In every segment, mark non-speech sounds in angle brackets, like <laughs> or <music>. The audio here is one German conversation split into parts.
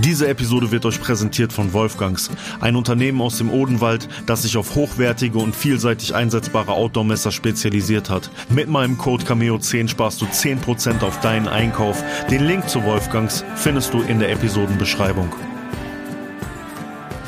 Diese Episode wird euch präsentiert von Wolfgangs, ein Unternehmen aus dem Odenwald, das sich auf hochwertige und vielseitig einsetzbare Outdoor-Messer spezialisiert hat. Mit meinem Code Cameo10 sparst du 10% auf deinen Einkauf. Den Link zu Wolfgangs findest du in der Episodenbeschreibung.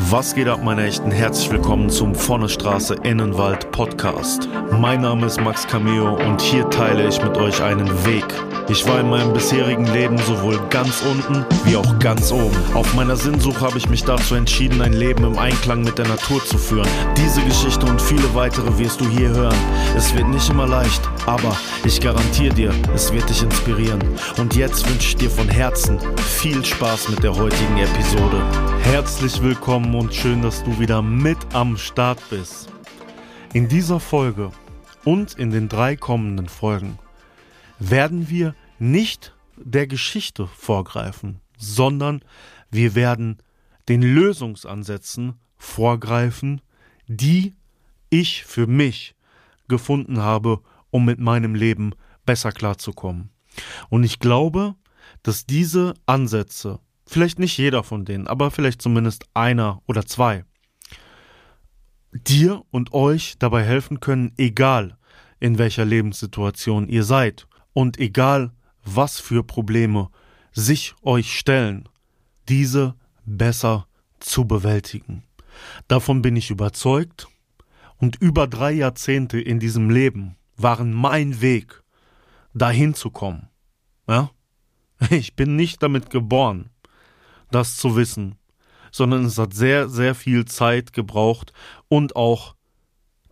Was geht ab, meine Echten? Herzlich willkommen zum Vonnestraße Innenwald Podcast. Mein Name ist Max Cameo und hier teile ich mit euch einen Weg. Ich war in meinem bisherigen Leben sowohl ganz unten wie auch ganz oben. Auf meiner Sinnsuche habe ich mich dazu entschieden, ein Leben im Einklang mit der Natur zu führen. Diese Geschichte und viele weitere wirst du hier hören. Es wird nicht immer leicht, aber ich garantiere dir, es wird dich inspirieren. Und jetzt wünsche ich dir von Herzen viel Spaß mit der heutigen Episode. Herzlich willkommen und schön, dass du wieder mit am Start bist. In dieser Folge und in den drei kommenden Folgen werden wir nicht der Geschichte vorgreifen, sondern wir werden den Lösungsansätzen vorgreifen, die ich für mich gefunden habe, um mit meinem Leben besser klarzukommen. Und ich glaube, dass diese Ansätze, vielleicht nicht jeder von denen, aber vielleicht zumindest einer oder zwei, dir und euch dabei helfen können, egal in welcher Lebenssituation ihr seid und egal was für Probleme sich euch stellen, diese besser zu bewältigen. Davon bin ich überzeugt und über drei Jahrzehnte in diesem Leben waren mein Weg, dahin zu kommen. Ja? <laughs> Ich bin nicht damit geboren, das zu wissen, sondern es hat sehr, sehr viel Zeit gebraucht und auch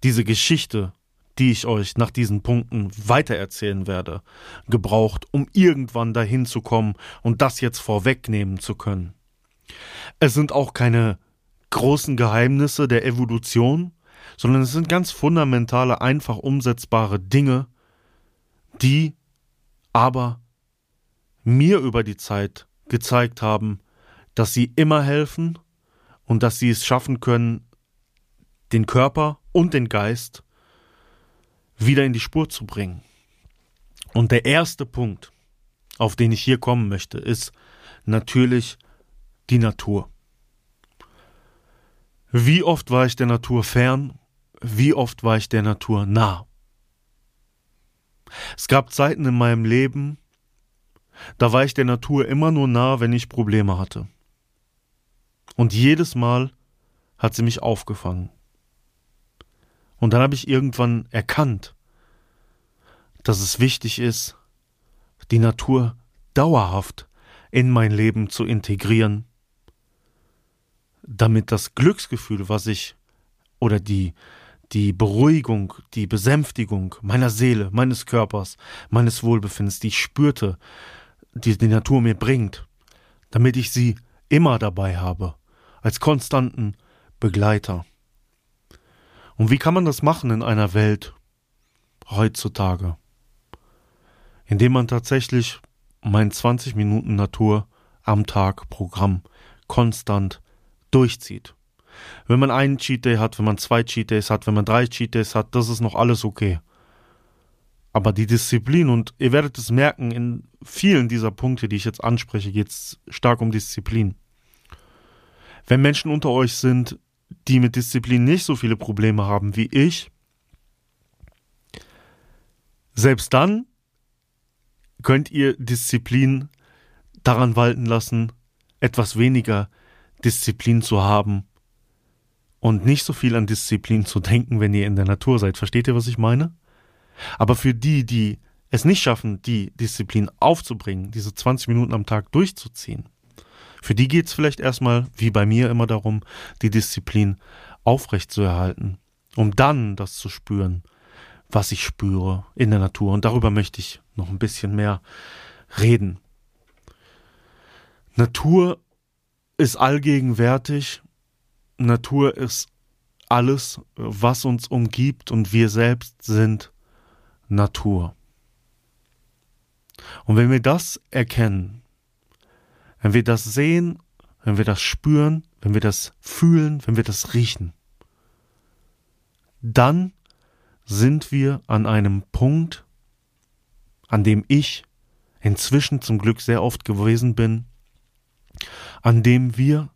diese Geschichte die ich euch nach diesen Punkten weitererzählen werde, gebraucht, um irgendwann dahin zu kommen und das jetzt vorwegnehmen zu können. Es sind auch keine großen Geheimnisse der Evolution, sondern es sind ganz fundamentale, einfach umsetzbare Dinge, die aber mir über die Zeit gezeigt haben, dass sie immer helfen und dass sie es schaffen können, den Körper und den Geist wieder in die Spur zu bringen. Und der erste Punkt, auf den ich hier kommen möchte, ist natürlich die Natur. Wie oft war ich der Natur fern? Wie oft war ich der Natur nah? Es gab Zeiten in meinem Leben, da war ich der Natur immer nur nah, wenn ich Probleme hatte. Und jedes Mal hat sie mich aufgefangen. Und dann habe ich irgendwann erkannt, dass es wichtig ist, die Natur dauerhaft in mein Leben zu integrieren, damit das Glücksgefühl, was ich oder die die Beruhigung, die Besänftigung meiner Seele, meines Körpers, meines Wohlbefindens, die ich spürte, die die Natur mir bringt, damit ich sie immer dabei habe, als konstanten Begleiter. Und wie kann man das machen in einer Welt heutzutage? Indem man tatsächlich mein 20 Minuten Natur am Tag Programm konstant durchzieht. Wenn man einen Cheat Day hat, wenn man zwei Cheat Days hat, wenn man drei Cheat Days hat, das ist noch alles okay. Aber die Disziplin, und ihr werdet es merken, in vielen dieser Punkte, die ich jetzt anspreche, geht es stark um Disziplin. Wenn Menschen unter euch sind, die mit Disziplin nicht so viele Probleme haben wie ich, selbst dann könnt ihr Disziplin daran walten lassen, etwas weniger Disziplin zu haben und nicht so viel an Disziplin zu denken, wenn ihr in der Natur seid. Versteht ihr, was ich meine? Aber für die, die es nicht schaffen, die Disziplin aufzubringen, diese 20 Minuten am Tag durchzuziehen, für die geht es vielleicht erstmal, wie bei mir immer darum, die Disziplin aufrechtzuerhalten, um dann das zu spüren, was ich spüre in der Natur. Und darüber möchte ich noch ein bisschen mehr reden. Natur ist allgegenwärtig. Natur ist alles, was uns umgibt und wir selbst sind Natur. Und wenn wir das erkennen, wenn wir das sehen, wenn wir das spüren, wenn wir das fühlen, wenn wir das riechen, dann sind wir an einem Punkt, an dem ich inzwischen zum Glück sehr oft gewesen bin, an dem wir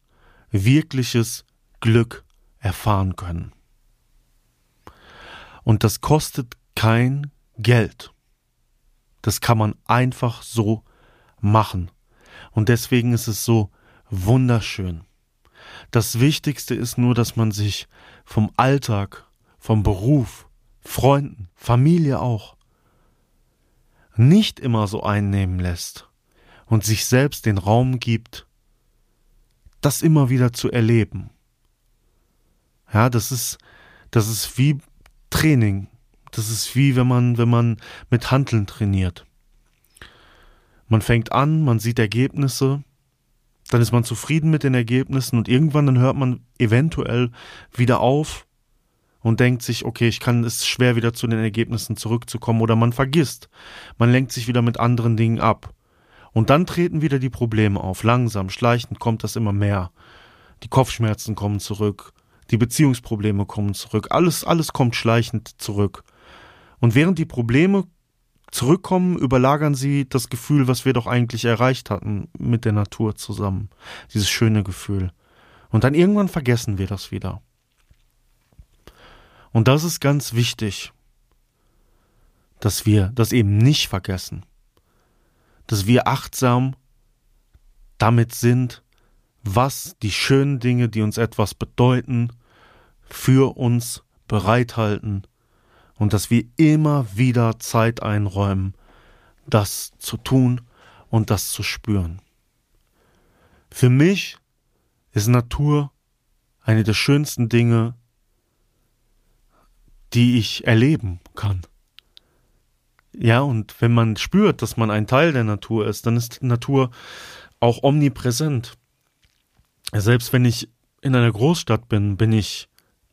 wirkliches Glück erfahren können. Und das kostet kein Geld. Das kann man einfach so machen. Und deswegen ist es so wunderschön. Das Wichtigste ist nur, dass man sich vom Alltag, vom Beruf, Freunden, Familie auch, nicht immer so einnehmen lässt und sich selbst den Raum gibt, das immer wieder zu erleben. Ja, das ist, das ist wie Training. Das ist wie wenn man, wenn man mit Handeln trainiert. Man fängt an, man sieht Ergebnisse, dann ist man zufrieden mit den Ergebnissen und irgendwann dann hört man eventuell wieder auf und denkt sich, okay, ich kann es schwer wieder zu den Ergebnissen zurückzukommen oder man vergisst. Man lenkt sich wieder mit anderen Dingen ab. Und dann treten wieder die Probleme auf. Langsam, schleichend kommt das immer mehr. Die Kopfschmerzen kommen zurück. Die Beziehungsprobleme kommen zurück. Alles, alles kommt schleichend zurück. Und während die Probleme zurückkommen, überlagern sie das Gefühl, was wir doch eigentlich erreicht hatten mit der Natur zusammen. Dieses schöne Gefühl. Und dann irgendwann vergessen wir das wieder. Und das ist ganz wichtig, dass wir das eben nicht vergessen, dass wir achtsam damit sind, was die schönen Dinge, die uns etwas bedeuten, für uns bereithalten und dass wir immer wieder Zeit einräumen, das zu tun und das zu spüren. Für mich ist Natur eine der schönsten Dinge, die ich erleben kann. Ja, und wenn man spürt, dass man ein Teil der Natur ist, dann ist Natur auch omnipräsent. Selbst wenn ich in einer Großstadt bin, bin ich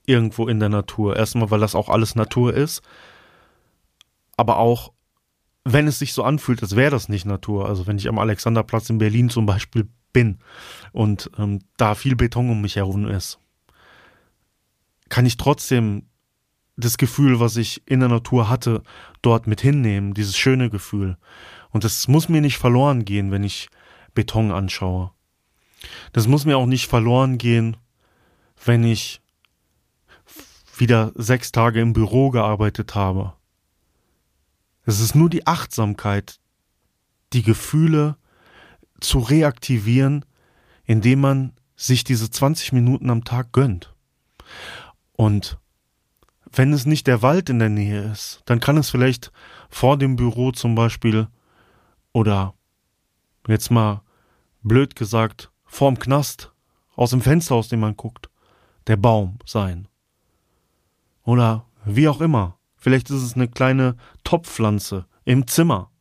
irgendwo in der Natur. Erstmal, weil das auch alles Natur ist, aber auch, wenn es sich so anfühlt, als wäre das nicht Natur. Also wenn ich am Alexanderplatz in Berlin zum Beispiel bin und ähm, da viel Beton um mich herum ist, kann ich trotzdem das Gefühl, was ich in der Natur hatte, dort mit hinnehmen, dieses schöne Gefühl. Und das muss mir nicht verloren gehen, wenn ich Beton anschaue. Das muss mir auch nicht verloren gehen, wenn ich wieder sechs Tage im Büro gearbeitet habe. Es ist nur die Achtsamkeit, die Gefühle zu reaktivieren, indem man sich diese 20 Minuten am Tag gönnt. Und wenn es nicht der Wald in der Nähe ist, dann kann es vielleicht vor dem Büro zum Beispiel oder jetzt mal blöd gesagt, vorm Knast, aus dem Fenster, aus dem man guckt, der Baum sein. Oder wie auch immer. Vielleicht ist es eine kleine Topfpflanze im Zimmer.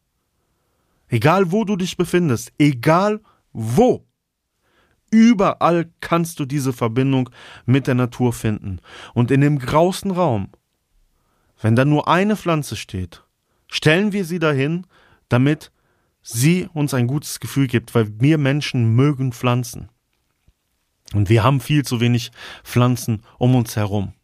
Egal wo du dich befindest, egal wo. Überall kannst du diese Verbindung mit der Natur finden. Und in dem grausten Raum, wenn da nur eine Pflanze steht, stellen wir sie dahin, damit sie uns ein gutes Gefühl gibt, weil wir Menschen mögen Pflanzen. Und wir haben viel zu wenig Pflanzen um uns herum.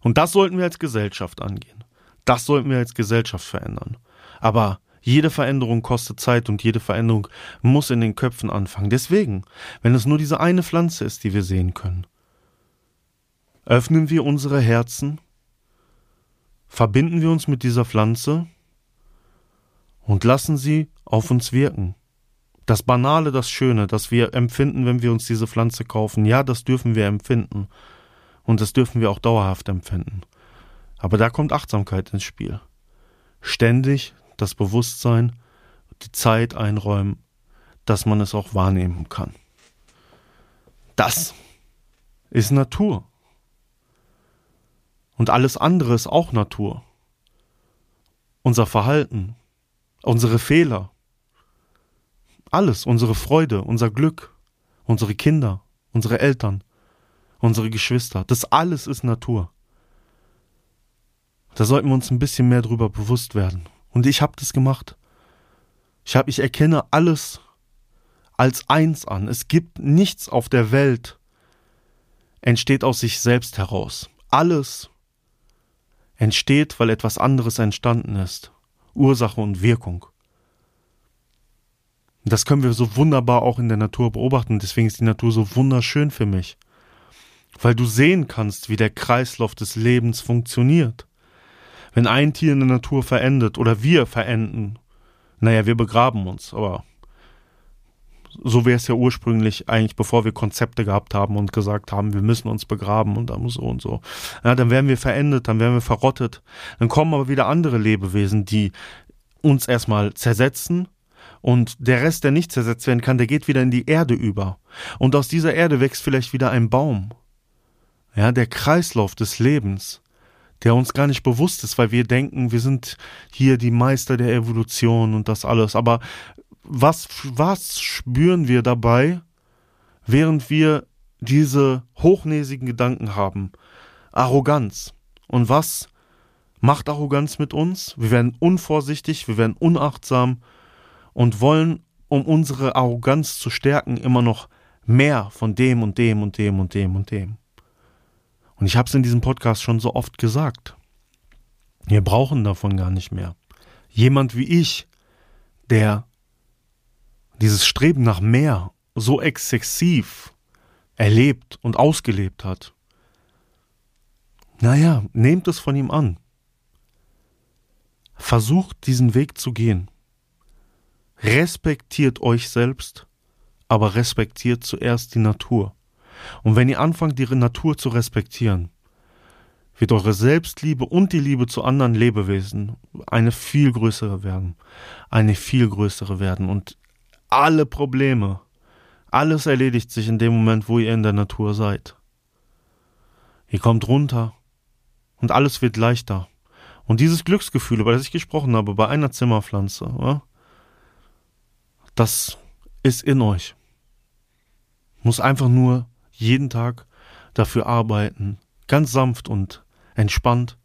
Und das sollten wir als Gesellschaft angehen. Das sollten wir als Gesellschaft verändern. Aber jede Veränderung kostet Zeit und jede Veränderung muss in den Köpfen anfangen. Deswegen, wenn es nur diese eine Pflanze ist, die wir sehen können, öffnen wir unsere Herzen, verbinden wir uns mit dieser Pflanze und lassen sie auf uns wirken. Das Banale, das Schöne, das wir empfinden, wenn wir uns diese Pflanze kaufen, ja, das dürfen wir empfinden. Und das dürfen wir auch dauerhaft empfinden. Aber da kommt Achtsamkeit ins Spiel. Ständig das Bewusstsein, die Zeit einräumen, dass man es auch wahrnehmen kann. Das ist Natur. Und alles andere ist auch Natur. Unser Verhalten, unsere Fehler, alles, unsere Freude, unser Glück, unsere Kinder, unsere Eltern, unsere Geschwister, das alles ist Natur. Da sollten wir uns ein bisschen mehr drüber bewusst werden. Und ich habe das gemacht. Ich habe, ich erkenne alles als eins an. Es gibt nichts auf der Welt entsteht aus sich selbst heraus. Alles entsteht, weil etwas anderes entstanden ist. Ursache und Wirkung. Das können wir so wunderbar auch in der Natur beobachten. Deswegen ist die Natur so wunderschön für mich. Weil du sehen kannst, wie der Kreislauf des Lebens funktioniert. Wenn ein Tier in der Natur verendet oder wir verenden, naja, wir begraben uns, aber so wäre es ja ursprünglich eigentlich, bevor wir Konzepte gehabt haben und gesagt haben, wir müssen uns begraben und dann so und so. Ja, dann werden wir verendet, dann werden wir verrottet. Dann kommen aber wieder andere Lebewesen, die uns erstmal zersetzen und der Rest, der nicht zersetzt werden kann, der geht wieder in die Erde über. Und aus dieser Erde wächst vielleicht wieder ein Baum. Ja, der Kreislauf des Lebens, der uns gar nicht bewusst ist, weil wir denken, wir sind hier die Meister der Evolution und das alles. Aber was, was spüren wir dabei, während wir diese hochnäsigen Gedanken haben? Arroganz. Und was macht Arroganz mit uns? Wir werden unvorsichtig, wir werden unachtsam und wollen, um unsere Arroganz zu stärken, immer noch mehr von dem und dem und dem und dem und dem. Und ich habe es in diesem Podcast schon so oft gesagt. Wir brauchen davon gar nicht mehr. Jemand wie ich, der dieses Streben nach mehr so exzessiv erlebt und ausgelebt hat. Naja, nehmt es von ihm an. Versucht diesen Weg zu gehen. Respektiert euch selbst, aber respektiert zuerst die Natur. Und wenn ihr anfangt, die Natur zu respektieren, wird eure Selbstliebe und die Liebe zu anderen Lebewesen eine viel größere werden. Eine viel größere werden. Und alle Probleme, alles erledigt sich in dem Moment, wo ihr in der Natur seid. Ihr kommt runter und alles wird leichter. Und dieses Glücksgefühl, über das ich gesprochen habe, bei einer Zimmerpflanze, das ist in euch. Muss einfach nur jeden Tag dafür arbeiten, ganz sanft und entspannt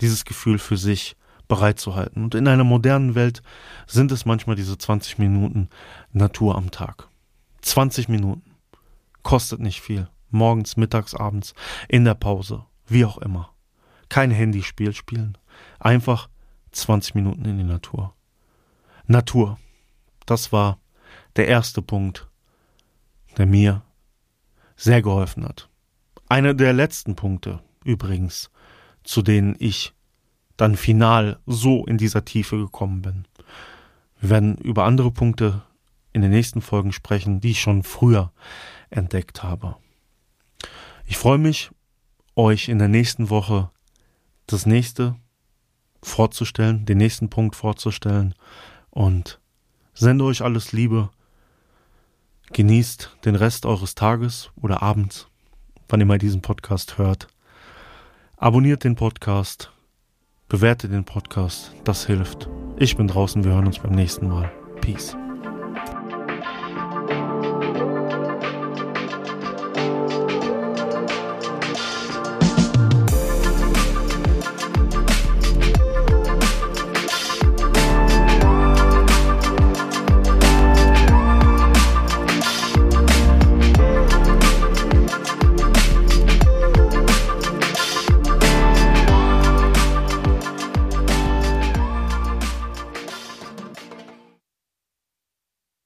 dieses Gefühl für sich bereitzuhalten. Und in einer modernen Welt sind es manchmal diese 20 Minuten Natur am Tag. 20 Minuten. Kostet nicht viel. Morgens, mittags, abends, in der Pause, wie auch immer. Kein Handyspiel spielen. Einfach 20 Minuten in die Natur. Natur. Das war der erste Punkt, der mir sehr geholfen hat. Einer der letzten Punkte, übrigens, zu denen ich dann final so in dieser Tiefe gekommen bin. Wir werden über andere Punkte in den nächsten Folgen sprechen, die ich schon früher entdeckt habe. Ich freue mich, euch in der nächsten Woche das nächste vorzustellen, den nächsten Punkt vorzustellen und sende euch alles Liebe. Genießt den Rest eures Tages oder Abends, wann ihr mal diesen Podcast hört. Abonniert den Podcast Bewerte den Podcast, das hilft. Ich bin draußen, wir hören uns beim nächsten Mal. Peace.